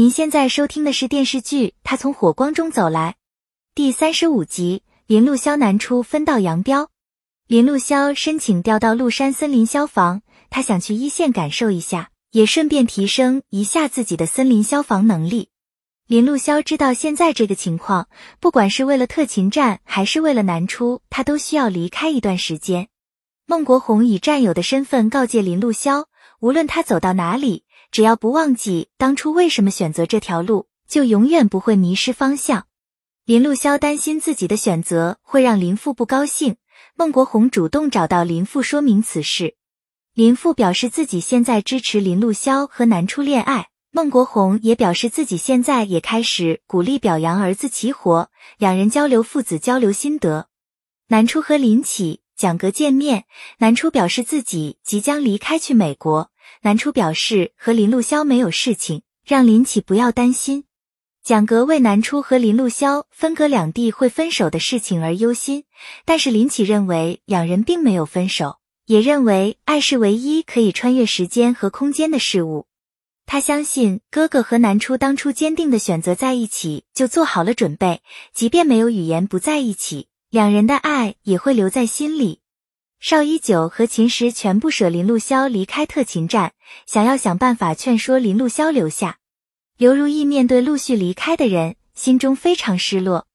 您现在收听的是电视剧《他从火光中走来》第三十五集。林路潇南出分道扬镳。林路潇申请调到麓山森林消防，他想去一线感受一下，也顺便提升一下自己的森林消防能力。林路潇知道现在这个情况，不管是为了特勤站还是为了南出，他都需要离开一段时间。孟国红以战友的身份告诫林路潇，无论他走到哪里。只要不忘记当初为什么选择这条路，就永远不会迷失方向。林路潇担心自己的选择会让林父不高兴，孟国红主动找到林父说明此事。林父表示自己现在支持林路潇和南初恋爱，孟国红也表示自己现在也开始鼓励表扬儿子齐活，两人交流父子交流心得。南初和林启、蒋格见面，南初表示自己即将离开去美国。南初表示和林露潇没有事情，让林启不要担心。蒋格为南初和林露潇分隔两地会分手的事情而忧心，但是林启认为两人并没有分手，也认为爱是唯一可以穿越时间和空间的事物。他相信哥哥和南初当初坚定的选择在一起，就做好了准备，即便没有语言不在一起，两人的爱也会留在心里。邵一九和秦时全部舍林路潇离开特勤站，想要想办法劝说林路潇留下。刘如意面对陆续离开的人，心中非常失落。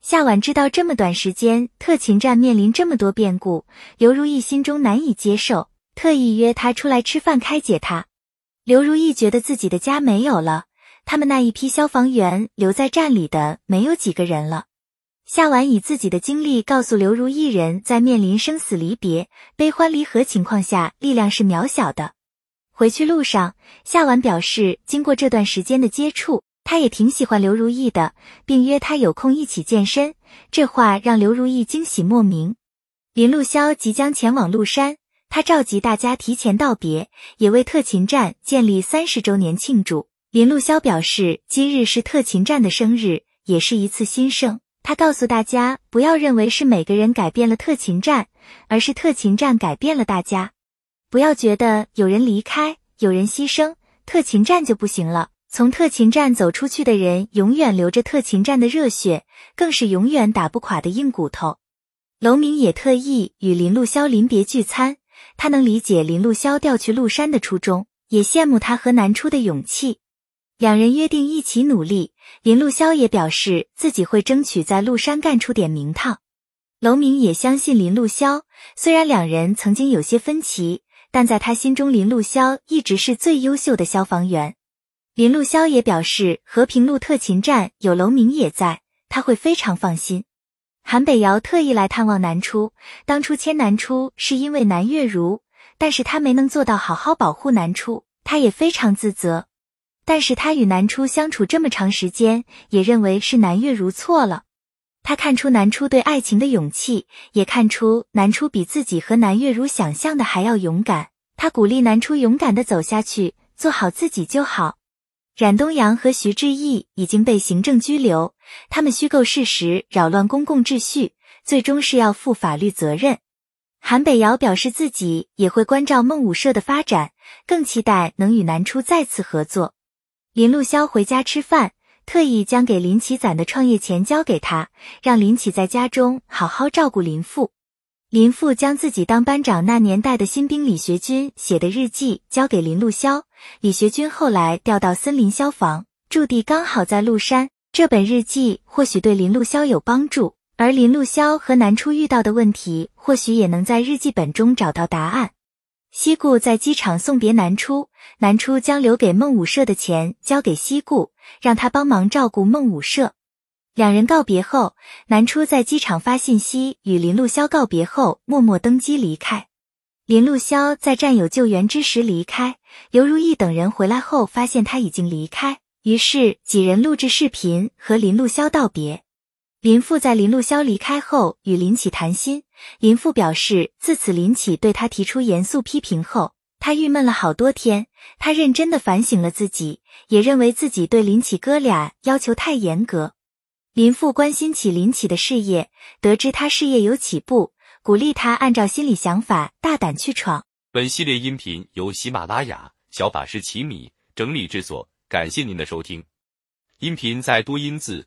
夏婉知道这么短时间特勤站面临这么多变故，刘如意心中难以接受，特意约他出来吃饭开解他。刘如意觉得自己的家没有了，他们那一批消防员留在站里的没有几个人了。夏婉以自己的经历告诉刘如意人，在面临生死离别、悲欢离合情况下，力量是渺小的。回去路上，夏婉表示，经过这段时间的接触，她也挺喜欢刘如意的，并约她有空一起健身。这话让刘如意惊喜莫名。林路潇即将前往麓山，他召集大家提前道别，也为特勤站建立三十周年庆祝。林路潇表示，今日是特勤站的生日，也是一次新生。他告诉大家，不要认为是每个人改变了特勤站，而是特勤站改变了大家。不要觉得有人离开，有人牺牲，特勤站就不行了。从特勤站走出去的人，永远留着特勤站的热血，更是永远打不垮的硬骨头。楼明也特意与林路潇临别聚餐，他能理解林路潇调去麓山的初衷，也羡慕他和南出的勇气。两人约定一起努力，林路潇也表示自己会争取在陆山干出点名堂。楼明也相信林路潇，虽然两人曾经有些分歧，但在他心中，林路潇一直是最优秀的消防员。林路潇也表示，和平路特勤站有楼明也在，他会非常放心。韩北瑶特意来探望南初，当初签南初是因为南月如，但是他没能做到好好保护南初，他也非常自责。但是他与南初相处这么长时间，也认为是南月如错了。他看出南初对爱情的勇气，也看出南初比自己和南月如想象的还要勇敢。他鼓励南初勇敢的走下去，做好自己就好。冉东阳和徐志毅已经被行政拘留，他们虚构事实，扰乱公共秩序，最终是要负法律责任。韩北瑶表示自己也会关照孟武社的发展，更期待能与南初再次合作。林路潇回家吃饭，特意将给林奇攒的创业钱交给他，让林奇在家中好好照顾林父。林父将自己当班长那年代的新兵李学军写的日记交给林路潇。李学军后来调到森林消防，驻地刚好在麓山。这本日记或许对林路潇有帮助，而林路潇和南初遇到的问题，或许也能在日记本中找到答案。西固在机场送别南初，南初将留给孟武社的钱交给西固，让他帮忙照顾孟武社。两人告别后，南初在机场发信息与林路潇告别后，默默登机离开。林路潇在战友救援之时离开，刘如意等人回来后发现他已经离开，于是几人录制视频和林路潇道别。林父在林路潇离开后与林启谈心，林父表示，自此林启对他提出严肃批评后，他郁闷了好多天。他认真的反省了自己，也认为自己对林启哥俩要求太严格。林父关心起林启的事业，得知他事业有起步，鼓励他按照心里想法大胆去闯。本系列音频由喜马拉雅小法师奇米整理制作。感谢您的收听。音频在多音字、